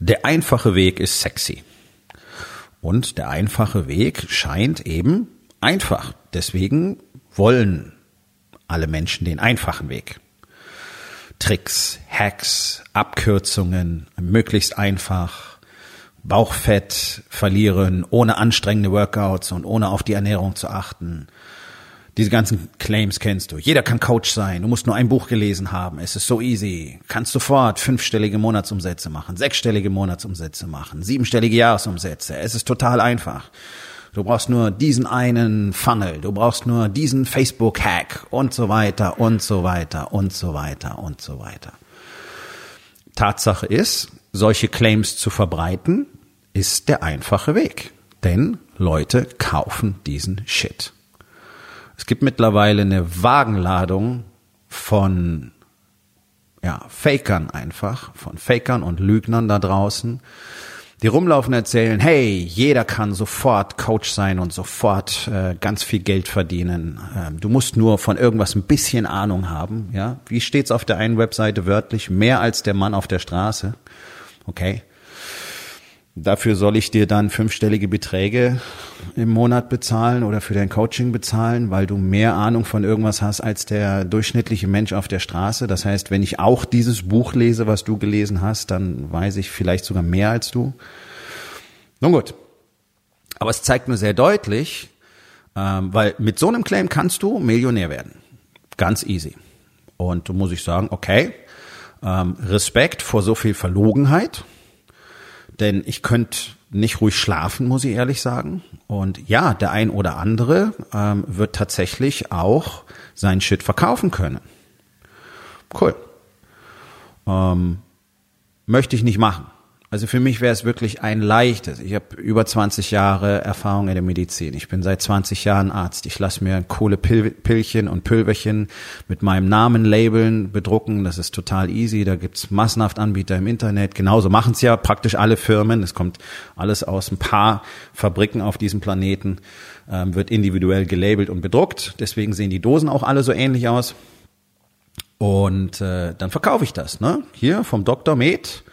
Der einfache Weg ist sexy. Und der einfache Weg scheint eben einfach. Deswegen wollen alle Menschen den einfachen Weg. Tricks, Hacks, Abkürzungen, möglichst einfach, Bauchfett verlieren, ohne anstrengende Workouts und ohne auf die Ernährung zu achten, diese ganzen Claims kennst du. Jeder kann Coach sein. Du musst nur ein Buch gelesen haben. Es ist so easy. Kannst sofort fünfstellige Monatsumsätze machen, sechsstellige Monatsumsätze machen, siebenstellige Jahresumsätze. Es ist total einfach. Du brauchst nur diesen einen Funnel, du brauchst nur diesen Facebook-Hack und so weiter und so weiter und so weiter und so weiter. Tatsache ist, solche Claims zu verbreiten, ist der einfache Weg. Denn Leute kaufen diesen Shit. Es gibt mittlerweile eine Wagenladung von ja, Fakern einfach, von Fakern und Lügnern da draußen, die rumlaufen erzählen, hey, jeder kann sofort Coach sein und sofort äh, ganz viel Geld verdienen. Ähm, du musst nur von irgendwas ein bisschen Ahnung haben. Ja, wie steht's auf der einen Webseite wörtlich? Mehr als der Mann auf der Straße. Okay. Dafür soll ich dir dann fünfstellige Beträge im Monat bezahlen oder für dein Coaching bezahlen, weil du mehr Ahnung von irgendwas hast als der durchschnittliche Mensch auf der Straße. Das heißt, wenn ich auch dieses Buch lese, was du gelesen hast, dann weiß ich vielleicht sogar mehr als du. Nun gut. Aber es zeigt mir sehr deutlich, ähm, weil mit so einem Claim kannst du Millionär werden. Ganz easy. Und du muss ich sagen, okay, ähm, Respekt vor so viel Verlogenheit denn ich könnte nicht ruhig schlafen, muss ich ehrlich sagen. Und ja, der ein oder andere ähm, wird tatsächlich auch sein Shit verkaufen können. Cool. Ähm, möchte ich nicht machen. Also für mich wäre es wirklich ein leichtes. Ich habe über 20 Jahre Erfahrung in der Medizin. Ich bin seit 20 Jahren Arzt. Ich lasse mir Kohlepillchen und Pülverchen mit meinem Namen labeln, bedrucken. Das ist total easy. Da gibt's massenhaft Anbieter im Internet. Genauso machen es ja praktisch alle Firmen. Es kommt alles aus ein paar Fabriken auf diesem Planeten, ähm, wird individuell gelabelt und bedruckt. Deswegen sehen die Dosen auch alle so ähnlich aus. Und äh, dann verkaufe ich das. Ne? Hier vom Dr. Med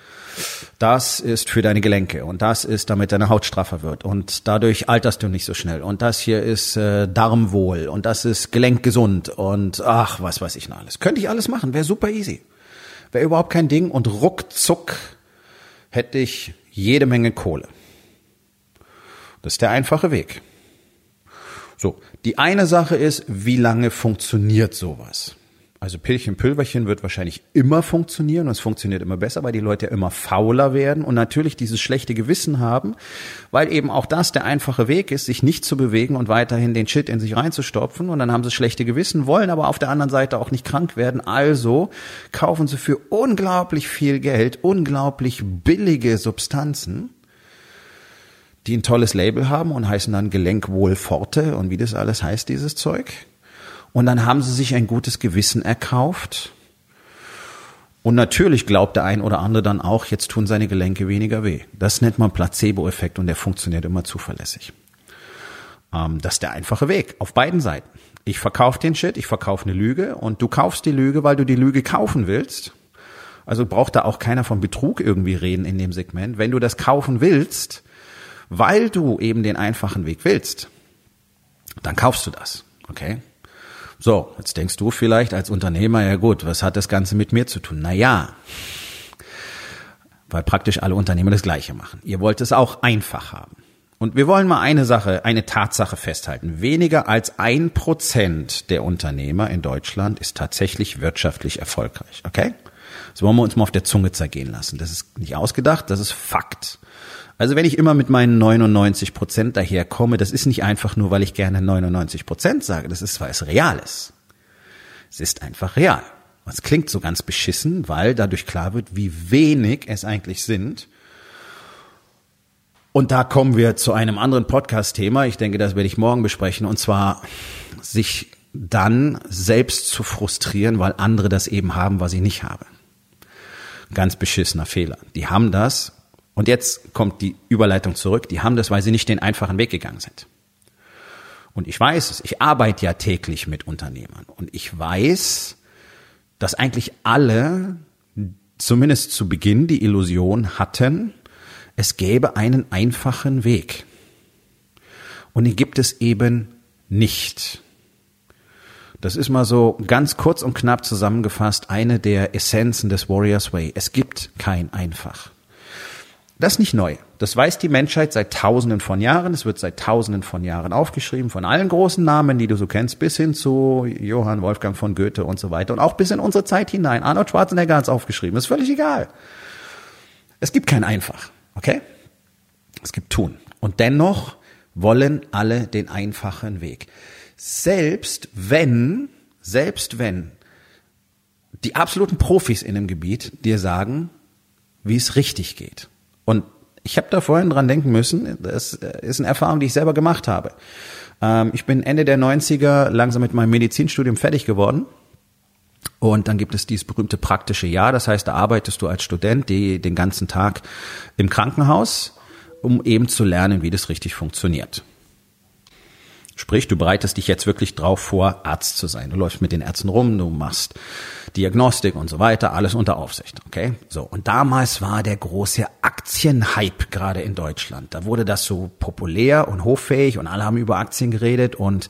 das ist für deine Gelenke und das ist, damit deine Haut straffer wird und dadurch alterst du nicht so schnell und das hier ist äh, Darmwohl und das ist gelenkgesund und ach, was weiß ich noch alles. Könnte ich alles machen, wäre super easy. Wäre überhaupt kein Ding und ruckzuck hätte ich jede Menge Kohle. Das ist der einfache Weg. So, die eine Sache ist, wie lange funktioniert sowas? Also Pillchen, Pülverchen wird wahrscheinlich immer funktionieren und es funktioniert immer besser, weil die Leute immer fauler werden und natürlich dieses schlechte Gewissen haben, weil eben auch das der einfache Weg ist, sich nicht zu bewegen und weiterhin den Shit in sich reinzustopfen und dann haben sie schlechte Gewissen, wollen aber auf der anderen Seite auch nicht krank werden, also kaufen sie für unglaublich viel Geld unglaublich billige Substanzen, die ein tolles Label haben und heißen dann Gelenkwohlforte und wie das alles heißt, dieses Zeug. Und dann haben sie sich ein gutes Gewissen erkauft. Und natürlich glaubt der ein oder andere dann auch, jetzt tun seine Gelenke weniger weh. Das nennt man Placebo-Effekt und der funktioniert immer zuverlässig. Ähm, das ist der einfache Weg auf beiden Seiten. Ich verkaufe den Shit, ich verkaufe eine Lüge und du kaufst die Lüge, weil du die Lüge kaufen willst. Also braucht da auch keiner von Betrug irgendwie reden in dem Segment. Wenn du das kaufen willst, weil du eben den einfachen Weg willst, dann kaufst du das. Okay? So, jetzt denkst du vielleicht als Unternehmer, ja gut, was hat das Ganze mit mir zu tun? Na ja, weil praktisch alle Unternehmer das Gleiche machen. Ihr wollt es auch einfach haben. Und wir wollen mal eine Sache, eine Tatsache festhalten. Weniger als ein Prozent der Unternehmer in Deutschland ist tatsächlich wirtschaftlich erfolgreich. Okay? Das wollen wir uns mal auf der Zunge zergehen lassen. Das ist nicht ausgedacht, das ist Fakt. Also wenn ich immer mit meinen 99 Prozent daherkomme, das ist nicht einfach nur, weil ich gerne 99 Prozent sage, das ist, weil es real ist. Es ist einfach real. Das klingt so ganz beschissen, weil dadurch klar wird, wie wenig es eigentlich sind. Und da kommen wir zu einem anderen Podcast-Thema. Ich denke, das werde ich morgen besprechen. Und zwar sich dann selbst zu frustrieren, weil andere das eben haben, was ich nicht habe. Ganz beschissener Fehler. Die haben das. Und jetzt kommt die Überleitung zurück. Die haben das, weil sie nicht den einfachen Weg gegangen sind. Und ich weiß es. Ich arbeite ja täglich mit Unternehmern. Und ich weiß, dass eigentlich alle, zumindest zu Beginn, die Illusion hatten, es gäbe einen einfachen Weg. Und den gibt es eben nicht. Das ist mal so ganz kurz und knapp zusammengefasst eine der Essenzen des Warriors Way. Es gibt kein einfach. Das ist nicht neu. Das weiß die Menschheit seit Tausenden von Jahren. Es wird seit Tausenden von Jahren aufgeschrieben von allen großen Namen, die du so kennst, bis hin zu Johann Wolfgang von Goethe und so weiter und auch bis in unsere Zeit hinein. Arnold Schwarzenegger hat es aufgeschrieben. ist völlig egal. Es gibt kein einfach. Okay? Es gibt tun. Und dennoch wollen alle den einfachen Weg. Selbst wenn, selbst wenn die absoluten Profis in dem Gebiet dir sagen, wie es richtig geht. Und ich habe da vorhin dran denken müssen, das ist eine Erfahrung, die ich selber gemacht habe. Ähm, ich bin Ende der 90er langsam mit meinem Medizinstudium fertig geworden. Und dann gibt es dieses berühmte praktische Jahr. Das heißt, da arbeitest du als Student die, den ganzen Tag im Krankenhaus, um eben zu lernen, wie das richtig funktioniert. Sprich, du bereitest dich jetzt wirklich drauf vor, Arzt zu sein. Du läufst mit den Ärzten rum, du machst Diagnostik und so weiter, alles unter Aufsicht, okay? So. Und damals war der große Aktienhype gerade in Deutschland. Da wurde das so populär und hoffähig und alle haben über Aktien geredet und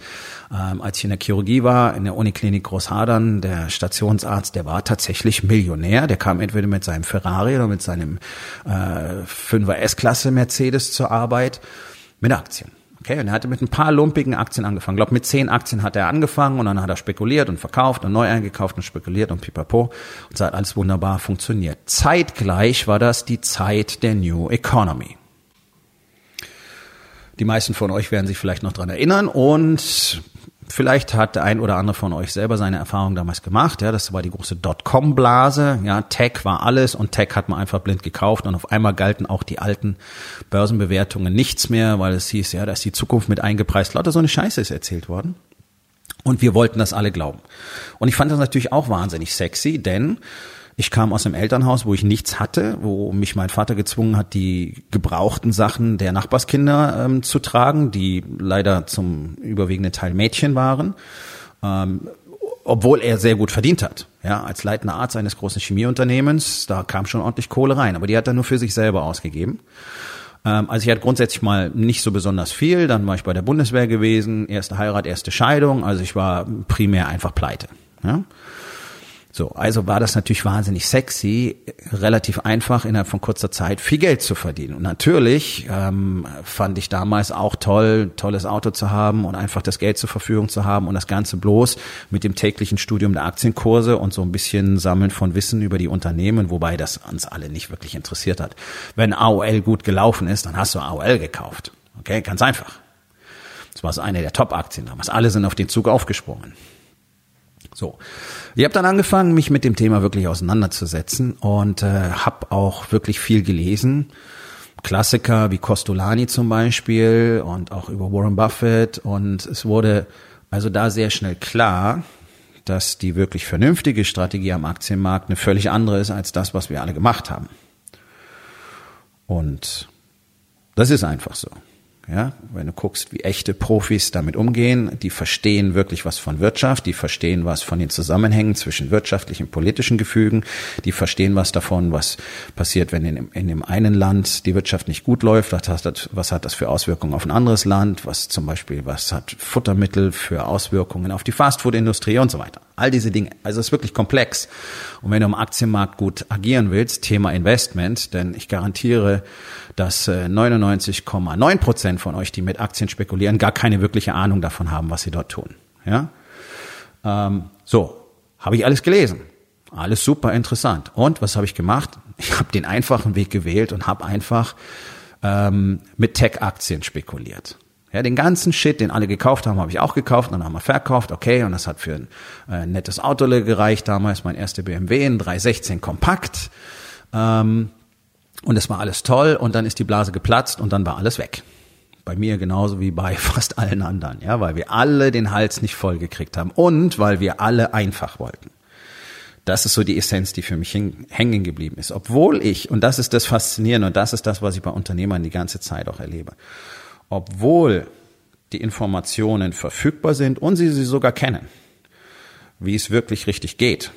ähm, als ich in der Chirurgie war, in der Uniklinik Großhadern, der Stationsarzt, der war tatsächlich Millionär. Der kam entweder mit seinem Ferrari oder mit seinem äh, 5er S-Klasse Mercedes zur Arbeit mit Aktien. Okay, und er hatte mit ein paar lumpigen Aktien angefangen. Ich glaube, mit zehn Aktien hat er angefangen und dann hat er spekuliert und verkauft und neu eingekauft und spekuliert und pipapo. Und es hat alles wunderbar funktioniert. Zeitgleich war das die Zeit der New Economy. Die meisten von euch werden sich vielleicht noch dran erinnern und Vielleicht hat der ein oder andere von euch selber seine Erfahrung damals gemacht. Ja, das war die große Dotcom-Blase. Ja, Tech war alles und Tech hat man einfach blind gekauft und auf einmal galten auch die alten Börsenbewertungen nichts mehr, weil es hieß, ja, da ist die Zukunft mit eingepreist. Lauter so eine Scheiße ist erzählt worden. Und wir wollten das alle glauben. Und ich fand das natürlich auch wahnsinnig sexy, denn ich kam aus einem Elternhaus, wo ich nichts hatte, wo mich mein Vater gezwungen hat, die gebrauchten Sachen der Nachbarskinder ähm, zu tragen, die leider zum überwiegenden Teil Mädchen waren, ähm, obwohl er sehr gut verdient hat. Ja, als leitender Arzt eines großen Chemieunternehmens, da kam schon ordentlich Kohle rein, aber die hat er nur für sich selber ausgegeben. Ähm, also ich hatte grundsätzlich mal nicht so besonders viel, dann war ich bei der Bundeswehr gewesen, erste Heirat, erste Scheidung, also ich war primär einfach pleite. Ja? So, also war das natürlich wahnsinnig sexy, relativ einfach innerhalb von kurzer Zeit viel Geld zu verdienen. Und natürlich ähm, fand ich damals auch toll, tolles Auto zu haben und einfach das Geld zur Verfügung zu haben und das Ganze bloß mit dem täglichen Studium der Aktienkurse und so ein bisschen Sammeln von Wissen über die Unternehmen, wobei das uns alle nicht wirklich interessiert hat. Wenn AOL gut gelaufen ist, dann hast du AOL gekauft. Okay, ganz einfach. Das war so eine der Top-Aktien damals. Alle sind auf den Zug aufgesprungen. So, ich habe dann angefangen, mich mit dem Thema wirklich auseinanderzusetzen und äh, habe auch wirklich viel gelesen. Klassiker wie Costolani zum Beispiel und auch über Warren Buffett und es wurde also da sehr schnell klar, dass die wirklich vernünftige Strategie am Aktienmarkt eine völlig andere ist als das, was wir alle gemacht haben. Und das ist einfach so. Ja, wenn du guckst, wie echte Profis damit umgehen, die verstehen wirklich was von Wirtschaft, die verstehen was von den Zusammenhängen zwischen wirtschaftlichen und politischen Gefügen, die verstehen was davon, was passiert, wenn in, in dem einen Land die Wirtschaft nicht gut läuft, was hat, das, was hat das für Auswirkungen auf ein anderes Land, was zum Beispiel, was hat Futtermittel für Auswirkungen auf die Fastfood-Industrie und so weiter. All diese Dinge. Also es ist wirklich komplex. Und wenn du am Aktienmarkt gut agieren willst, Thema Investment, denn ich garantiere, dass 99,9 äh, Prozent von euch, die mit Aktien spekulieren, gar keine wirkliche Ahnung davon haben, was sie dort tun. Ja, ähm, so habe ich alles gelesen, alles super interessant. Und was habe ich gemacht? Ich habe den einfachen Weg gewählt und habe einfach ähm, mit Tech-Aktien spekuliert. Ja, den ganzen Shit, den alle gekauft haben, habe ich auch gekauft und dann haben wir verkauft, okay, und das hat für ein äh, nettes Auto gereicht, damals mein erster BMW, ein 316 Kompakt. Ähm, und es war alles toll und dann ist die Blase geplatzt und dann war alles weg. Bei mir genauso wie bei fast allen anderen, ja, weil wir alle den Hals nicht voll gekriegt haben und weil wir alle einfach wollten. Das ist so die Essenz, die für mich hängen geblieben ist. Obwohl ich, und das ist das Faszinierende und das ist das, was ich bei Unternehmern die ganze Zeit auch erlebe, obwohl die Informationen verfügbar sind und sie sie sogar kennen, wie es wirklich richtig geht,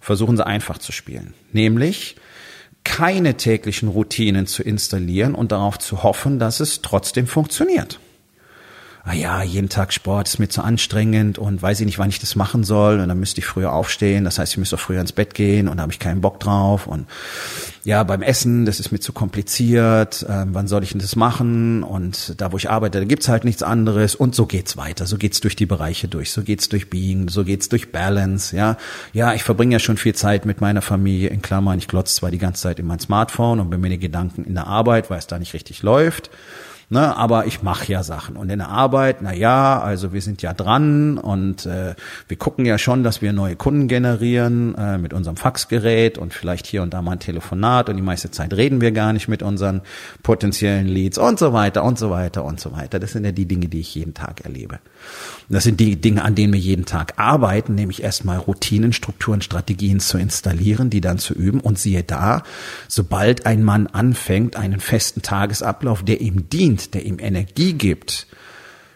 versuchen sie einfach zu spielen. Nämlich, keine täglichen Routinen zu installieren und darauf zu hoffen, dass es trotzdem funktioniert ah ja, jeden Tag Sport ist mir zu anstrengend und weiß ich nicht, wann ich das machen soll. Und dann müsste ich früher aufstehen, das heißt, ich müsste auch früher ins Bett gehen und da habe ich keinen Bock drauf. Und ja, beim Essen, das ist mir zu kompliziert, äh, wann soll ich denn das machen? Und da, wo ich arbeite, da gibt's halt nichts anderes. Und so geht's weiter, so geht's durch die Bereiche durch, so geht's durch Being, so geht's durch Balance, ja, ja, ich verbringe ja schon viel Zeit mit meiner Familie, in Klammern, ich glotze zwar die ganze Zeit in mein Smartphone und bin mir die Gedanken in der Arbeit, weil es da nicht richtig läuft, Ne, aber ich mache ja Sachen. Und in der Arbeit, na ja, also wir sind ja dran und äh, wir gucken ja schon, dass wir neue Kunden generieren äh, mit unserem Faxgerät und vielleicht hier und da mal ein Telefonat und die meiste Zeit reden wir gar nicht mit unseren potenziellen Leads und so weiter und so weiter und so weiter. Das sind ja die Dinge, die ich jeden Tag erlebe. Das sind die Dinge, an denen wir jeden Tag arbeiten, nämlich erstmal Routinen, Strukturen, Strategien zu installieren, die dann zu üben. Und siehe da, sobald ein Mann anfängt, einen festen Tagesablauf, der ihm dient, der ihm Energie gibt,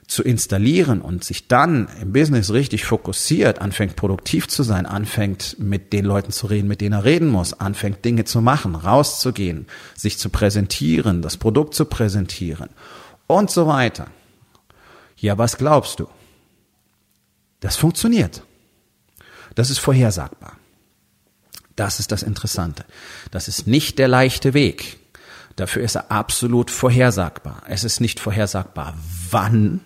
zu installieren und sich dann im Business richtig fokussiert, anfängt produktiv zu sein, anfängt mit den Leuten zu reden, mit denen er reden muss, anfängt Dinge zu machen, rauszugehen, sich zu präsentieren, das Produkt zu präsentieren und so weiter. Ja, was glaubst du? Das funktioniert. Das ist vorhersagbar. Das ist das Interessante. Das ist nicht der leichte Weg. Dafür ist er absolut vorhersagbar. Es ist nicht vorhersagbar, wann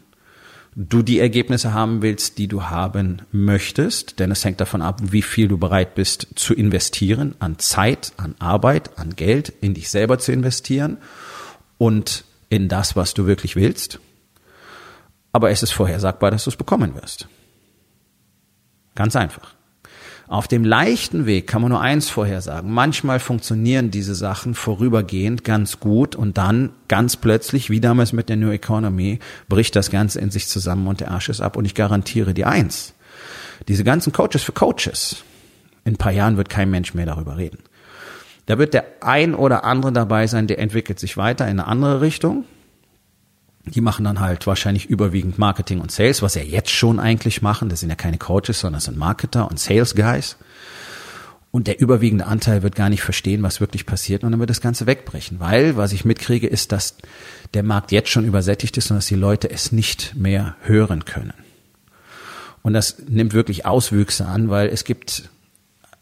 du die Ergebnisse haben willst, die du haben möchtest, denn es hängt davon ab, wie viel du bereit bist zu investieren, an Zeit, an Arbeit, an Geld, in dich selber zu investieren und in das, was du wirklich willst. Aber es ist vorhersagbar, dass du es bekommen wirst. Ganz einfach. Auf dem leichten Weg kann man nur eins vorhersagen. Manchmal funktionieren diese Sachen vorübergehend ganz gut und dann ganz plötzlich, wie damals mit der New Economy, bricht das Ganze in sich zusammen und der Arsch ist ab. Und ich garantiere dir eins. Diese ganzen Coaches für Coaches. In ein paar Jahren wird kein Mensch mehr darüber reden. Da wird der ein oder andere dabei sein, der entwickelt sich weiter in eine andere Richtung die machen dann halt wahrscheinlich überwiegend Marketing und Sales, was sie ja jetzt schon eigentlich machen. Das sind ja keine Coaches, sondern das sind Marketer und Sales Guys. Und der überwiegende Anteil wird gar nicht verstehen, was wirklich passiert und dann wird das Ganze wegbrechen. Weil, was ich mitkriege, ist, dass der Markt jetzt schon übersättigt ist und dass die Leute es nicht mehr hören können. Und das nimmt wirklich Auswüchse an, weil es gibt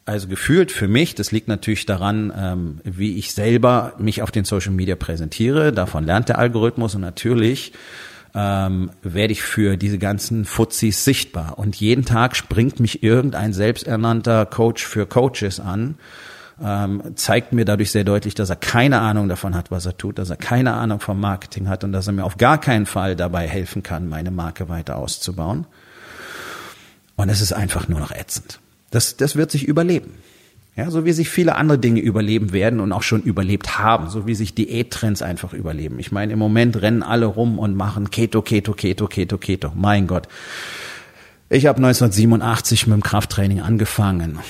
also gefühlt für mich, das liegt natürlich daran, ähm, wie ich selber mich auf den Social Media präsentiere. Davon lernt der Algorithmus und natürlich ähm, werde ich für diese ganzen Fuzis sichtbar. Und jeden Tag springt mich irgendein selbsternannter Coach für Coaches an, ähm, zeigt mir dadurch sehr deutlich, dass er keine Ahnung davon hat, was er tut, dass er keine Ahnung vom Marketing hat und dass er mir auf gar keinen Fall dabei helfen kann, meine Marke weiter auszubauen. Und es ist einfach nur noch ätzend. Das, das wird sich überleben. Ja, so wie sich viele andere Dinge überleben werden und auch schon überlebt haben, so wie sich Diättrends einfach überleben. Ich meine, im Moment rennen alle rum und machen Keto, Keto, Keto, Keto, Keto. Mein Gott. Ich habe 1987 mit dem Krafttraining angefangen.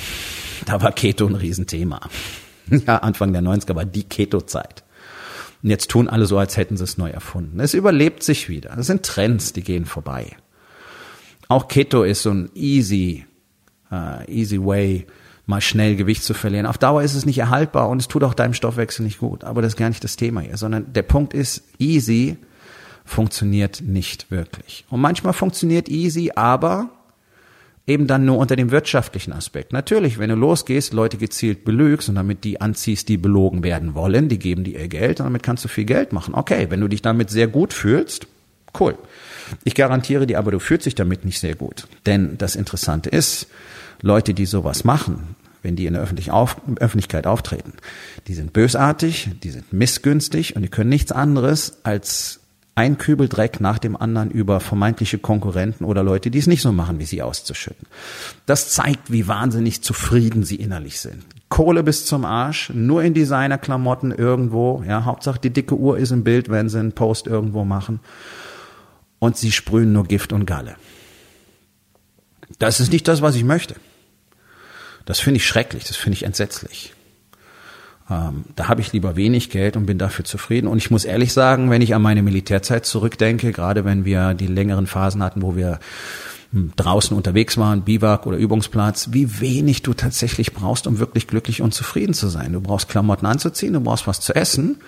Da war Keto ein Riesenthema. Ja, Anfang der 90er war die Keto-Zeit. Und jetzt tun alle so, als hätten sie es neu erfunden. Es überlebt sich wieder. Das sind Trends, die gehen vorbei. Auch Keto ist so ein easy äh, easy way, mal schnell Gewicht zu verlieren. Auf Dauer ist es nicht erhaltbar und es tut auch deinem Stoffwechsel nicht gut. Aber das ist gar nicht das Thema hier, sondern der Punkt ist, easy funktioniert nicht wirklich. Und manchmal funktioniert easy, aber eben dann nur unter dem wirtschaftlichen Aspekt. Natürlich, wenn du losgehst, Leute gezielt belügst und damit die anziehst, die belogen werden wollen, die geben dir ihr Geld und damit kannst du viel Geld machen. Okay, wenn du dich damit sehr gut fühlst, cool. Ich garantiere dir aber, du fühlst dich damit nicht sehr gut. Denn das Interessante ist, Leute, die sowas machen, wenn die in der Öffentlichkeit auftreten, die sind bösartig, die sind missgünstig und die können nichts anderes als ein Kübel Dreck nach dem anderen über vermeintliche Konkurrenten oder Leute, die es nicht so machen, wie sie auszuschütten. Das zeigt, wie wahnsinnig zufrieden sie innerlich sind. Kohle bis zum Arsch, nur in Designerklamotten irgendwo, ja, Hauptsache die dicke Uhr ist im Bild, wenn sie einen Post irgendwo machen. Und sie sprühen nur Gift und Galle. Das ist nicht das, was ich möchte. Das finde ich schrecklich, das finde ich entsetzlich. Ähm, da habe ich lieber wenig Geld und bin dafür zufrieden. Und ich muss ehrlich sagen, wenn ich an meine Militärzeit zurückdenke, gerade wenn wir die längeren Phasen hatten, wo wir hm, draußen unterwegs waren, Biwak oder Übungsplatz, wie wenig du tatsächlich brauchst, um wirklich glücklich und zufrieden zu sein. Du brauchst Klamotten anzuziehen, du brauchst was zu essen.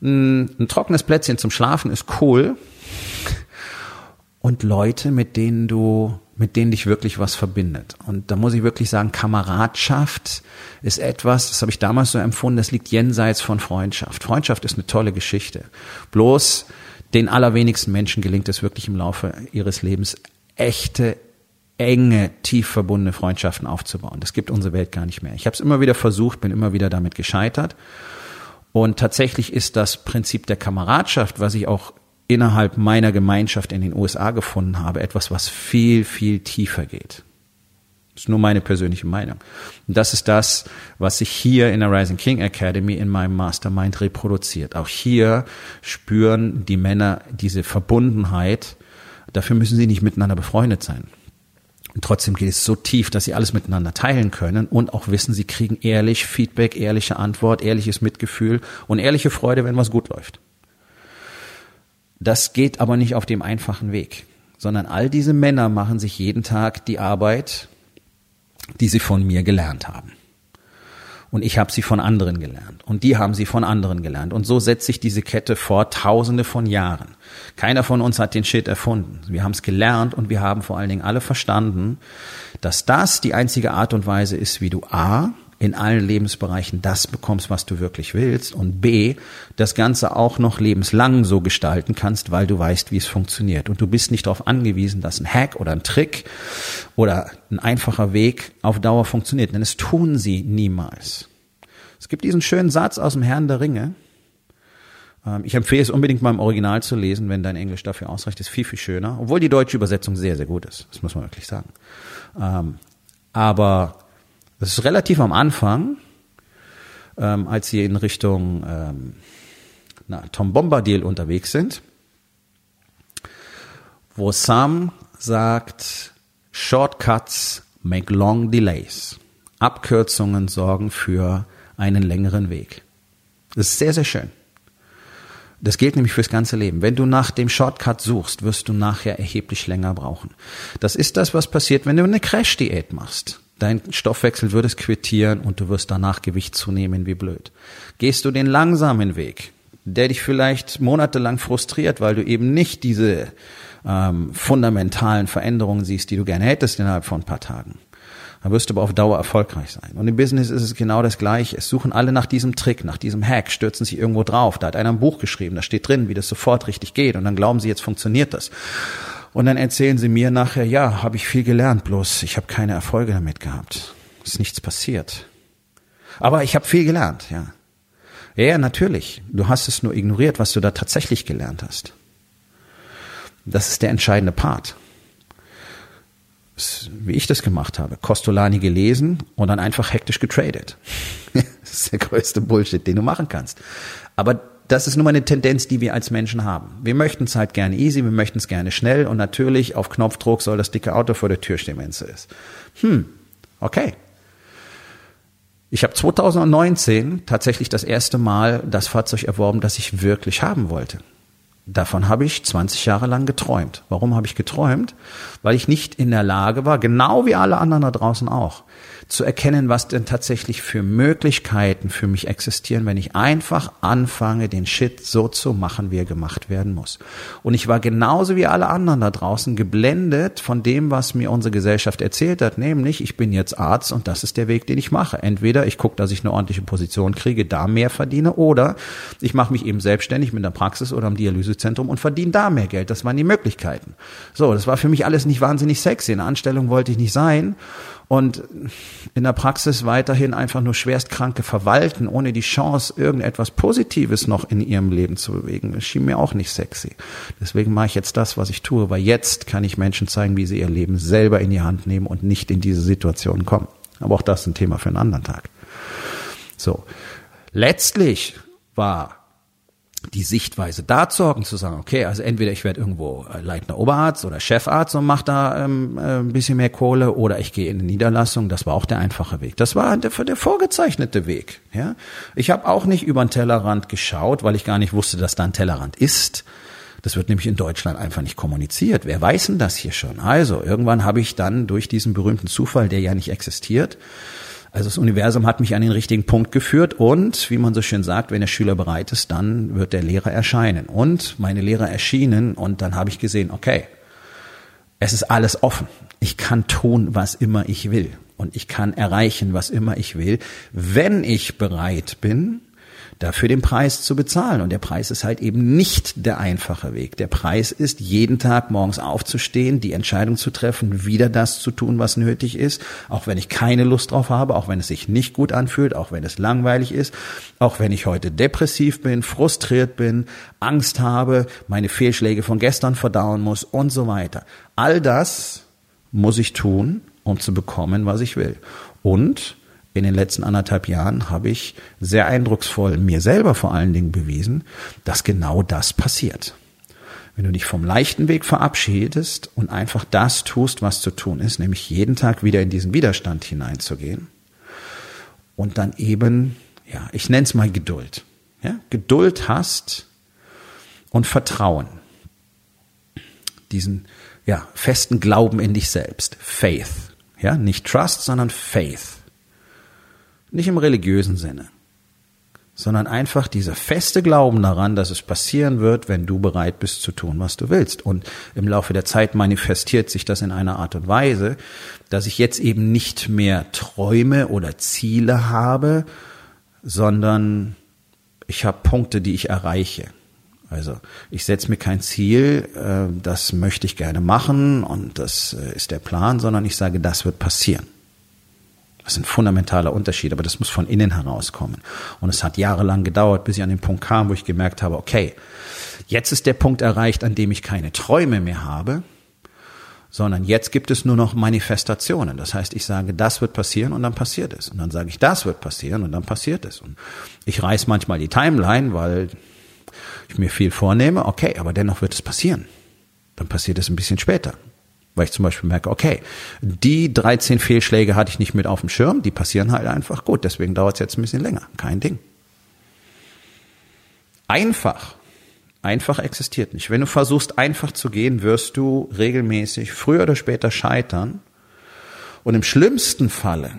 Hm, ein trockenes Plätzchen zum Schlafen ist cool. Und Leute, mit denen du mit denen dich wirklich was verbindet. Und da muss ich wirklich sagen, Kameradschaft ist etwas, das habe ich damals so empfunden, das liegt jenseits von Freundschaft. Freundschaft ist eine tolle Geschichte. Bloß den allerwenigsten Menschen gelingt es wirklich im Laufe ihres Lebens, echte, enge, tief verbundene Freundschaften aufzubauen. Das gibt unsere Welt gar nicht mehr. Ich habe es immer wieder versucht, bin immer wieder damit gescheitert. Und tatsächlich ist das Prinzip der Kameradschaft, was ich auch innerhalb meiner Gemeinschaft in den USA gefunden habe, etwas, was viel, viel tiefer geht. Das ist nur meine persönliche Meinung. Und das ist das, was sich hier in der Rising King Academy in meinem Mastermind reproduziert. Auch hier spüren die Männer diese Verbundenheit. Dafür müssen sie nicht miteinander befreundet sein. Und trotzdem geht es so tief, dass sie alles miteinander teilen können und auch wissen, sie kriegen ehrlich Feedback, ehrliche Antwort, ehrliches Mitgefühl und ehrliche Freude, wenn was gut läuft. Das geht aber nicht auf dem einfachen Weg, sondern all diese Männer machen sich jeden Tag die Arbeit, die sie von mir gelernt haben. Und ich habe sie von anderen gelernt. Und die haben sie von anderen gelernt. Und so setzt sich diese Kette vor, tausende von Jahren. Keiner von uns hat den Shit erfunden. Wir haben es gelernt und wir haben vor allen Dingen alle verstanden, dass das die einzige Art und Weise ist, wie du A, in allen Lebensbereichen das bekommst, was du wirklich willst und B, das Ganze auch noch lebenslang so gestalten kannst, weil du weißt, wie es funktioniert. Und du bist nicht darauf angewiesen, dass ein Hack oder ein Trick oder ein einfacher Weg auf Dauer funktioniert, denn es tun sie niemals. Es gibt diesen schönen Satz aus dem Herrn der Ringe. Ähm, ich empfehle es unbedingt mal im Original zu lesen, wenn dein Englisch dafür ausreicht. ist viel, viel schöner. Obwohl die deutsche Übersetzung sehr, sehr gut ist. Das muss man wirklich sagen. Ähm, aber das ist relativ am Anfang, ähm, als sie in Richtung ähm, na, Tom Bombadil unterwegs sind, wo Sam sagt, Shortcuts make long delays. Abkürzungen sorgen für einen längeren Weg. Das ist sehr, sehr schön. Das gilt nämlich fürs ganze Leben. Wenn du nach dem Shortcut suchst, wirst du nachher erheblich länger brauchen. Das ist das, was passiert, wenn du eine Crash-Diät machst. Dein Stoffwechsel wird es quittieren und du wirst danach Gewicht zunehmen wie blöd. Gehst du den langsamen Weg, der dich vielleicht monatelang frustriert, weil du eben nicht diese ähm, fundamentalen Veränderungen siehst, die du gerne hättest innerhalb von ein paar Tagen. Dann wirst du aber auf Dauer erfolgreich sein. Und im Business ist es genau das Gleiche. Es suchen alle nach diesem Trick, nach diesem Hack, stürzen sich irgendwo drauf. Da hat einer ein Buch geschrieben, da steht drin, wie das sofort richtig geht. Und dann glauben sie, jetzt funktioniert das. Und dann erzählen sie mir nachher, ja, habe ich viel gelernt, bloß ich habe keine Erfolge damit gehabt. Ist nichts passiert. Aber ich habe viel gelernt, ja. Ja, natürlich. Du hast es nur ignoriert, was du da tatsächlich gelernt hast. Das ist der entscheidende Part. Wie ich das gemacht habe. Costolani gelesen und dann einfach hektisch getradet. das ist der größte Bullshit, den du machen kannst. Aber das ist nun mal eine Tendenz, die wir als Menschen haben. Wir möchten es halt gerne easy, wir möchten es gerne schnell und natürlich auf Knopfdruck soll das dicke Auto vor der Tür stehen, wenn es ist. Hm, okay. Ich habe 2019 tatsächlich das erste Mal das Fahrzeug erworben, das ich wirklich haben wollte. Davon habe ich 20 Jahre lang geträumt. Warum habe ich geträumt? Weil ich nicht in der Lage war, genau wie alle anderen da draußen auch, zu erkennen, was denn tatsächlich für Möglichkeiten für mich existieren, wenn ich einfach anfange, den Shit so zu machen, wie er gemacht werden muss. Und ich war genauso wie alle anderen da draußen geblendet von dem, was mir unsere Gesellschaft erzählt hat, nämlich ich bin jetzt Arzt und das ist der Weg, den ich mache. Entweder ich gucke, dass ich eine ordentliche Position kriege, da mehr verdiene, oder ich mache mich eben selbstständig mit der Praxis oder am Dialysezentrum und verdiene da mehr Geld. Das waren die Möglichkeiten. So, das war für mich alles nicht wahnsinnig sexy. In Anstellung wollte ich nicht sein. und in der Praxis weiterhin einfach nur Schwerstkranke verwalten, ohne die Chance, irgendetwas Positives noch in ihrem Leben zu bewegen. Das schien mir auch nicht sexy. Deswegen mache ich jetzt das, was ich tue, weil jetzt kann ich Menschen zeigen, wie sie ihr Leben selber in die Hand nehmen und nicht in diese Situation kommen. Aber auch das ist ein Thema für einen anderen Tag. So. Letztlich war die Sichtweise da zu hocken, zu sagen, okay, also entweder ich werde irgendwo äh, leitender Oberarzt oder Chefarzt und mache da ähm, äh, ein bisschen mehr Kohle oder ich gehe in eine Niederlassung, das war auch der einfache Weg. Das war der, der vorgezeichnete Weg. Ja? Ich habe auch nicht über den Tellerrand geschaut, weil ich gar nicht wusste, dass da ein Tellerrand ist. Das wird nämlich in Deutschland einfach nicht kommuniziert. Wer weiß denn das hier schon? Also, irgendwann habe ich dann durch diesen berühmten Zufall, der ja nicht existiert, also das Universum hat mich an den richtigen Punkt geführt und, wie man so schön sagt, wenn der Schüler bereit ist, dann wird der Lehrer erscheinen. Und meine Lehrer erschienen und dann habe ich gesehen, okay, es ist alles offen. Ich kann tun, was immer ich will. Und ich kann erreichen, was immer ich will, wenn ich bereit bin, dafür den Preis zu bezahlen. Und der Preis ist halt eben nicht der einfache Weg. Der Preis ist, jeden Tag morgens aufzustehen, die Entscheidung zu treffen, wieder das zu tun, was nötig ist, auch wenn ich keine Lust drauf habe, auch wenn es sich nicht gut anfühlt, auch wenn es langweilig ist, auch wenn ich heute depressiv bin, frustriert bin, Angst habe, meine Fehlschläge von gestern verdauen muss und so weiter. All das muss ich tun, um zu bekommen, was ich will. Und in den letzten anderthalb Jahren habe ich sehr eindrucksvoll mir selber vor allen Dingen bewiesen, dass genau das passiert. Wenn du dich vom leichten Weg verabschiedest und einfach das tust, was zu tun ist, nämlich jeden Tag wieder in diesen Widerstand hineinzugehen und dann eben, ja, ich nenne es mal Geduld. Ja, Geduld hast und Vertrauen. Diesen, ja, festen Glauben in dich selbst. Faith. Ja, nicht Trust, sondern Faith. Nicht im religiösen Sinne, sondern einfach dieser feste Glauben daran, dass es passieren wird, wenn du bereit bist zu tun, was du willst. Und im Laufe der Zeit manifestiert sich das in einer Art und Weise, dass ich jetzt eben nicht mehr Träume oder Ziele habe, sondern ich habe Punkte, die ich erreiche. Also ich setze mir kein Ziel, äh, das möchte ich gerne machen und das äh, ist der Plan, sondern ich sage, das wird passieren. Das ist ein fundamentaler Unterschied, aber das muss von innen herauskommen. Und es hat jahrelang gedauert, bis ich an den Punkt kam, wo ich gemerkt habe, okay, jetzt ist der Punkt erreicht, an dem ich keine Träume mehr habe, sondern jetzt gibt es nur noch Manifestationen. Das heißt, ich sage, das wird passieren und dann passiert es. Und dann sage ich, das wird passieren und dann passiert es. Und ich reiß manchmal die Timeline, weil ich mir viel vornehme, okay, aber dennoch wird es passieren. Dann passiert es ein bisschen später. Weil ich zum Beispiel merke, okay, die 13 Fehlschläge hatte ich nicht mit auf dem Schirm, die passieren halt einfach gut, deswegen dauert es jetzt ein bisschen länger. Kein Ding. Einfach. Einfach existiert nicht. Wenn du versuchst, einfach zu gehen, wirst du regelmäßig früher oder später scheitern. Und im schlimmsten Falle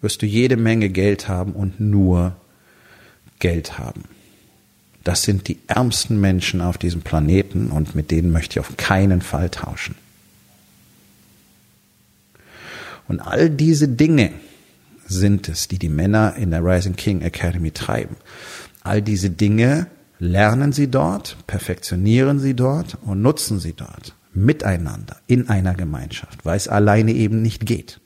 wirst du jede Menge Geld haben und nur Geld haben. Das sind die ärmsten Menschen auf diesem Planeten und mit denen möchte ich auf keinen Fall tauschen. Und all diese Dinge sind es, die die Männer in der Rising King Academy treiben. All diese Dinge lernen sie dort, perfektionieren sie dort und nutzen sie dort miteinander in einer Gemeinschaft, weil es alleine eben nicht geht.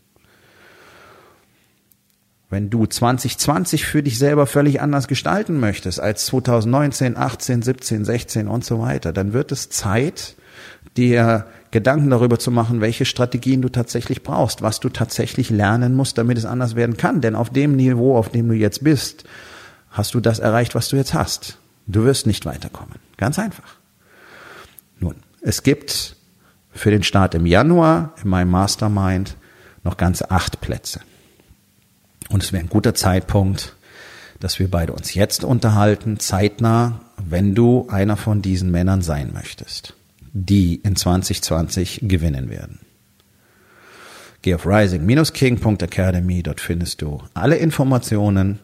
Wenn du 2020 für dich selber völlig anders gestalten möchtest als 2019, 18, 17, 16 und so weiter, dann wird es Zeit, dir Gedanken darüber zu machen, welche Strategien du tatsächlich brauchst, was du tatsächlich lernen musst, damit es anders werden kann. Denn auf dem Niveau, auf dem du jetzt bist, hast du das erreicht, was du jetzt hast. Du wirst nicht weiterkommen. Ganz einfach. Nun, es gibt für den Start im Januar in meinem Mastermind noch ganze acht Plätze. Und es wäre ein guter Zeitpunkt, dass wir beide uns jetzt unterhalten, zeitnah, wenn du einer von diesen Männern sein möchtest die in 2020 gewinnen werden. Geh auf rising-king.academy, dort findest du alle Informationen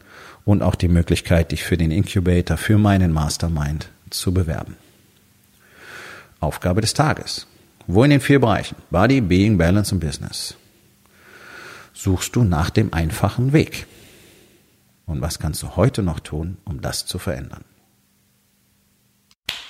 und auch die Möglichkeit, dich für den Incubator, für meinen Mastermind zu bewerben. Aufgabe des Tages. Wo in den vier Bereichen Body, Being, Balance und Business suchst du nach dem einfachen Weg? Und was kannst du heute noch tun, um das zu verändern?